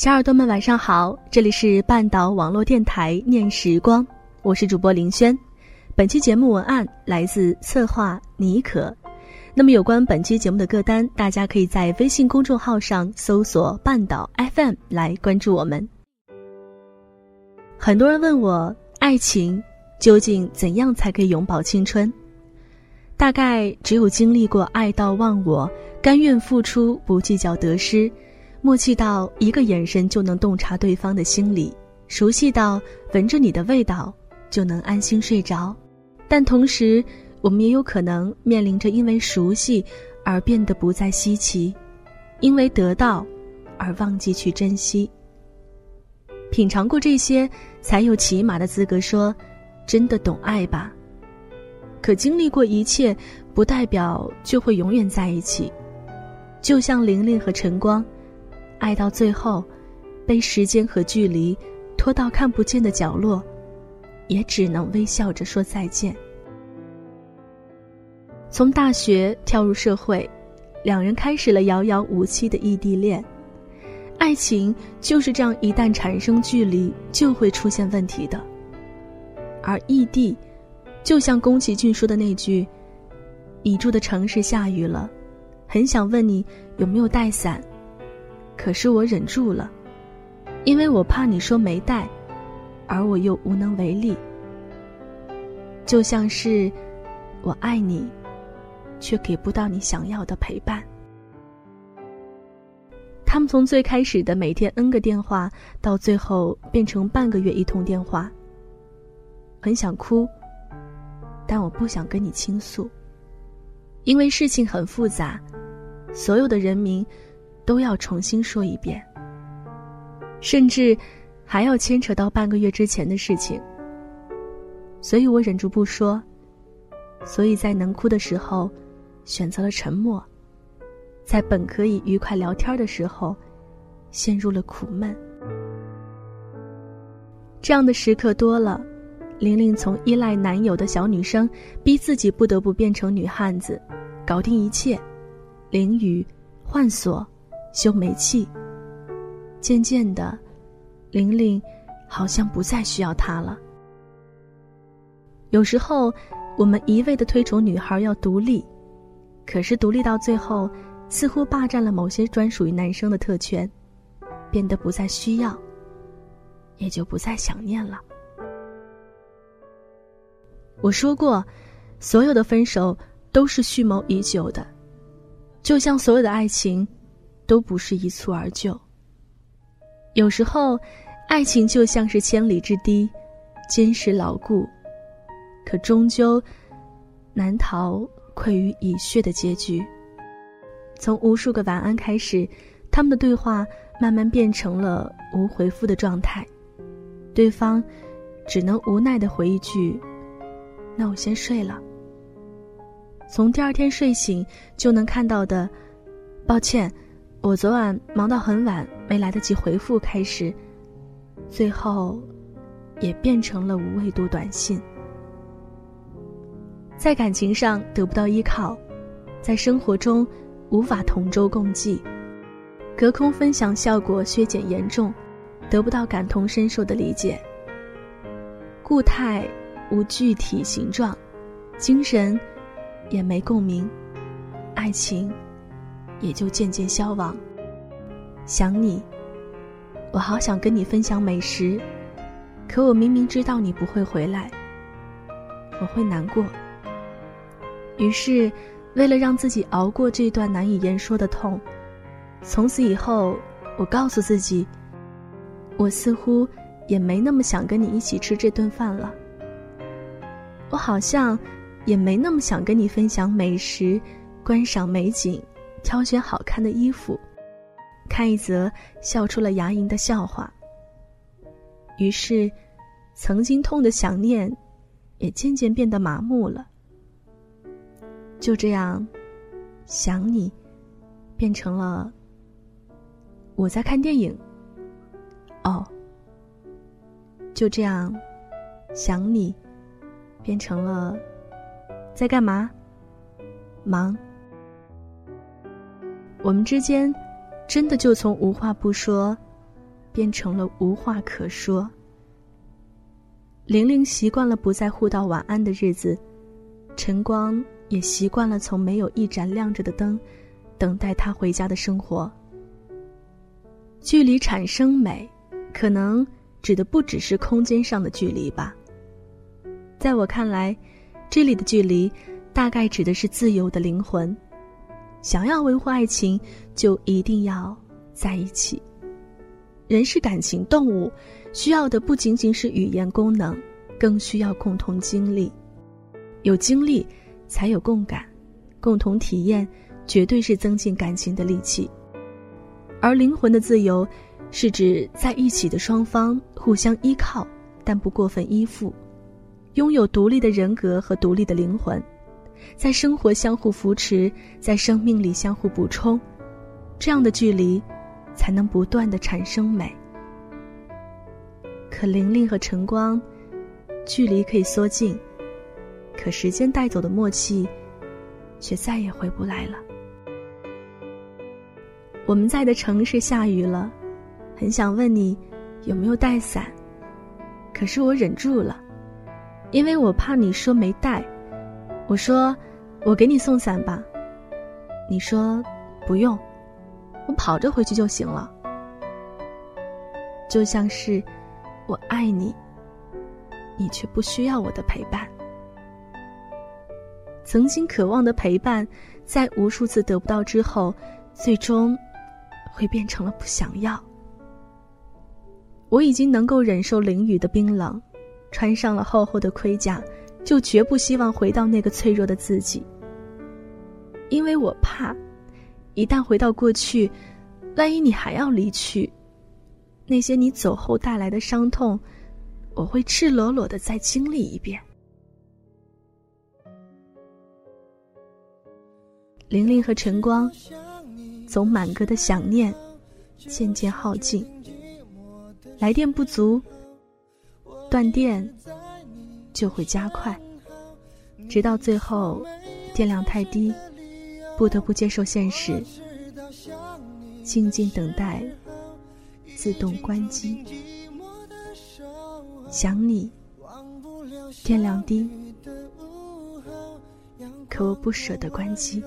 小耳朵们晚上好，这里是半岛网络电台念时光，我是主播林轩。本期节目文案来自策划妮可。那么有关本期节目的歌单，大家可以在微信公众号上搜索“半岛 FM” 来关注我们。很多人问我，爱情究竟怎样才可以永葆青春？大概只有经历过爱到忘我，甘愿付出，不计较得失。默契到一个眼神就能洞察对方的心理，熟悉到闻着你的味道就能安心睡着，但同时，我们也有可能面临着因为熟悉而变得不再稀奇，因为得到而忘记去珍惜。品尝过这些，才有起码的资格说真的懂爱吧。可经历过一切，不代表就会永远在一起。就像玲玲和晨光。爱到最后，被时间和距离拖到看不见的角落，也只能微笑着说再见。从大学跳入社会，两人开始了遥遥无期的异地恋。爱情就是这样，一旦产生距离，就会出现问题的。而异地，就像宫崎骏说的那句：“你住的城市下雨了，很想问你有没有带伞。”可是我忍住了，因为我怕你说没带，而我又无能为力。就像是我爱你，却给不到你想要的陪伴。他们从最开始的每天 N 个电话，到最后变成半个月一通电话。很想哭，但我不想跟你倾诉，因为事情很复杂，所有的人名。都要重新说一遍，甚至还要牵扯到半个月之前的事情，所以我忍住不说，所以在能哭的时候选择了沉默，在本可以愉快聊天的时候陷入了苦闷。这样的时刻多了，玲玲从依赖男友的小女生，逼自己不得不变成女汉子，搞定一切，淋雨，换锁。修煤气。渐渐的，玲玲好像不再需要他了。有时候，我们一味的推崇女孩要独立，可是独立到最后，似乎霸占了某些专属于男生的特权，变得不再需要，也就不再想念了。我说过，所有的分手都是蓄谋已久的，就像所有的爱情。都不是一蹴而就。有时候，爱情就像是千里之堤，坚实牢固，可终究难逃溃于蚁穴的结局。从无数个晚安开始，他们的对话慢慢变成了无回复的状态，对方只能无奈的回一句：“那我先睡了。”从第二天睡醒就能看到的，抱歉。我昨晚忙到很晚，没来得及回复。开始，最后，也变成了无味度短信。在感情上得不到依靠，在生活中无法同舟共济，隔空分享效果削减严重，得不到感同身受的理解。固态无具体形状，精神也没共鸣，爱情。也就渐渐消亡。想你，我好想跟你分享美食，可我明明知道你不会回来，我会难过。于是，为了让自己熬过这段难以言说的痛，从此以后，我告诉自己，我似乎也没那么想跟你一起吃这顿饭了。我好像也没那么想跟你分享美食、观赏美景、挑选好看的衣服、看一则笑出了牙龈的笑话。于是，曾经痛的想念，也渐渐变得麻木了。就这样，想你，变成了我在看电影。哦，就这样，想你，变成了在干嘛？忙。我们之间，真的就从无话不说，变成了无话可说。玲玲习惯了不再互道晚安的日子，晨光。也习惯了从没有一盏亮着的灯，等待他回家的生活。距离产生美，可能指的不只是空间上的距离吧。在我看来，这里的距离，大概指的是自由的灵魂。想要维护爱情，就一定要在一起。人是感情动物，需要的不仅仅是语言功能，更需要共同经历。有经历。才有共感，共同体验，绝对是增进感情的利器。而灵魂的自由，是指在一起的双方互相依靠，但不过分依附，拥有独立的人格和独立的灵魂，在生活相互扶持，在生命里相互补充，这样的距离，才能不断的产生美。可玲玲和晨光，距离可以缩近。可时间带走的默契，却再也回不来了。我们在的城市下雨了，很想问你有没有带伞，可是我忍住了，因为我怕你说没带。我说我给你送伞吧，你说不用，我跑着回去就行了。就像是我爱你，你却不需要我的陪伴。曾经渴望的陪伴，在无数次得不到之后，最终会变成了不想要。我已经能够忍受淋雨的冰冷，穿上了厚厚的盔甲，就绝不希望回到那个脆弱的自己。因为我怕，一旦回到过去，万一你还要离去，那些你走后带来的伤痛，我会赤裸裸的再经历一遍。玲玲和晨光，总满格的想念，渐渐耗尽。来电不足，断电就会加快，直到最后电量太低，不得不接受现实，静静等待自动关机。想你，电量低，可我不舍得关机。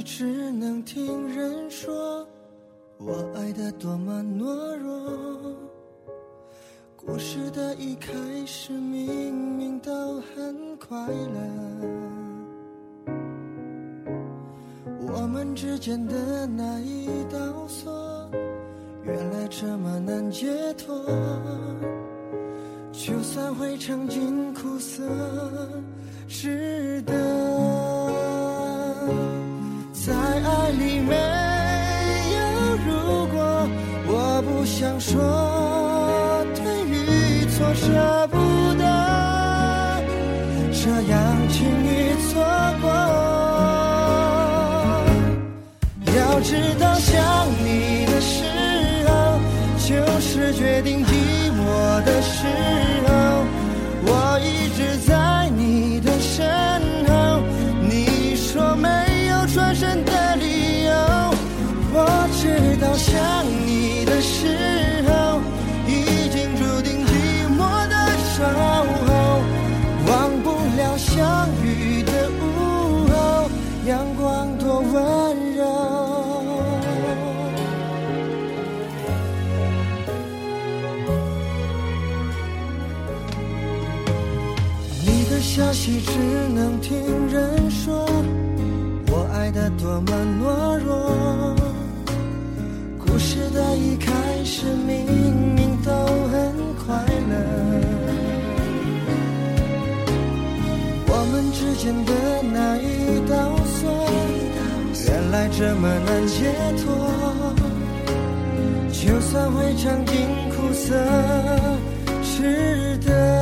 只能听人说，我爱的多么懦弱。故事的一开始，明明都很快乐。我们之间的那一道锁，原来这么难解脱。就算会尝尽苦涩，值得。不想说可惜只能听人说我爱的多么懦弱故事的一开始明明都很快乐我们之间的那一道锁原来这么难解脱就算会尝尽苦涩值得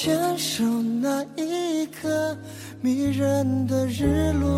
牵手那一刻迷人的日落。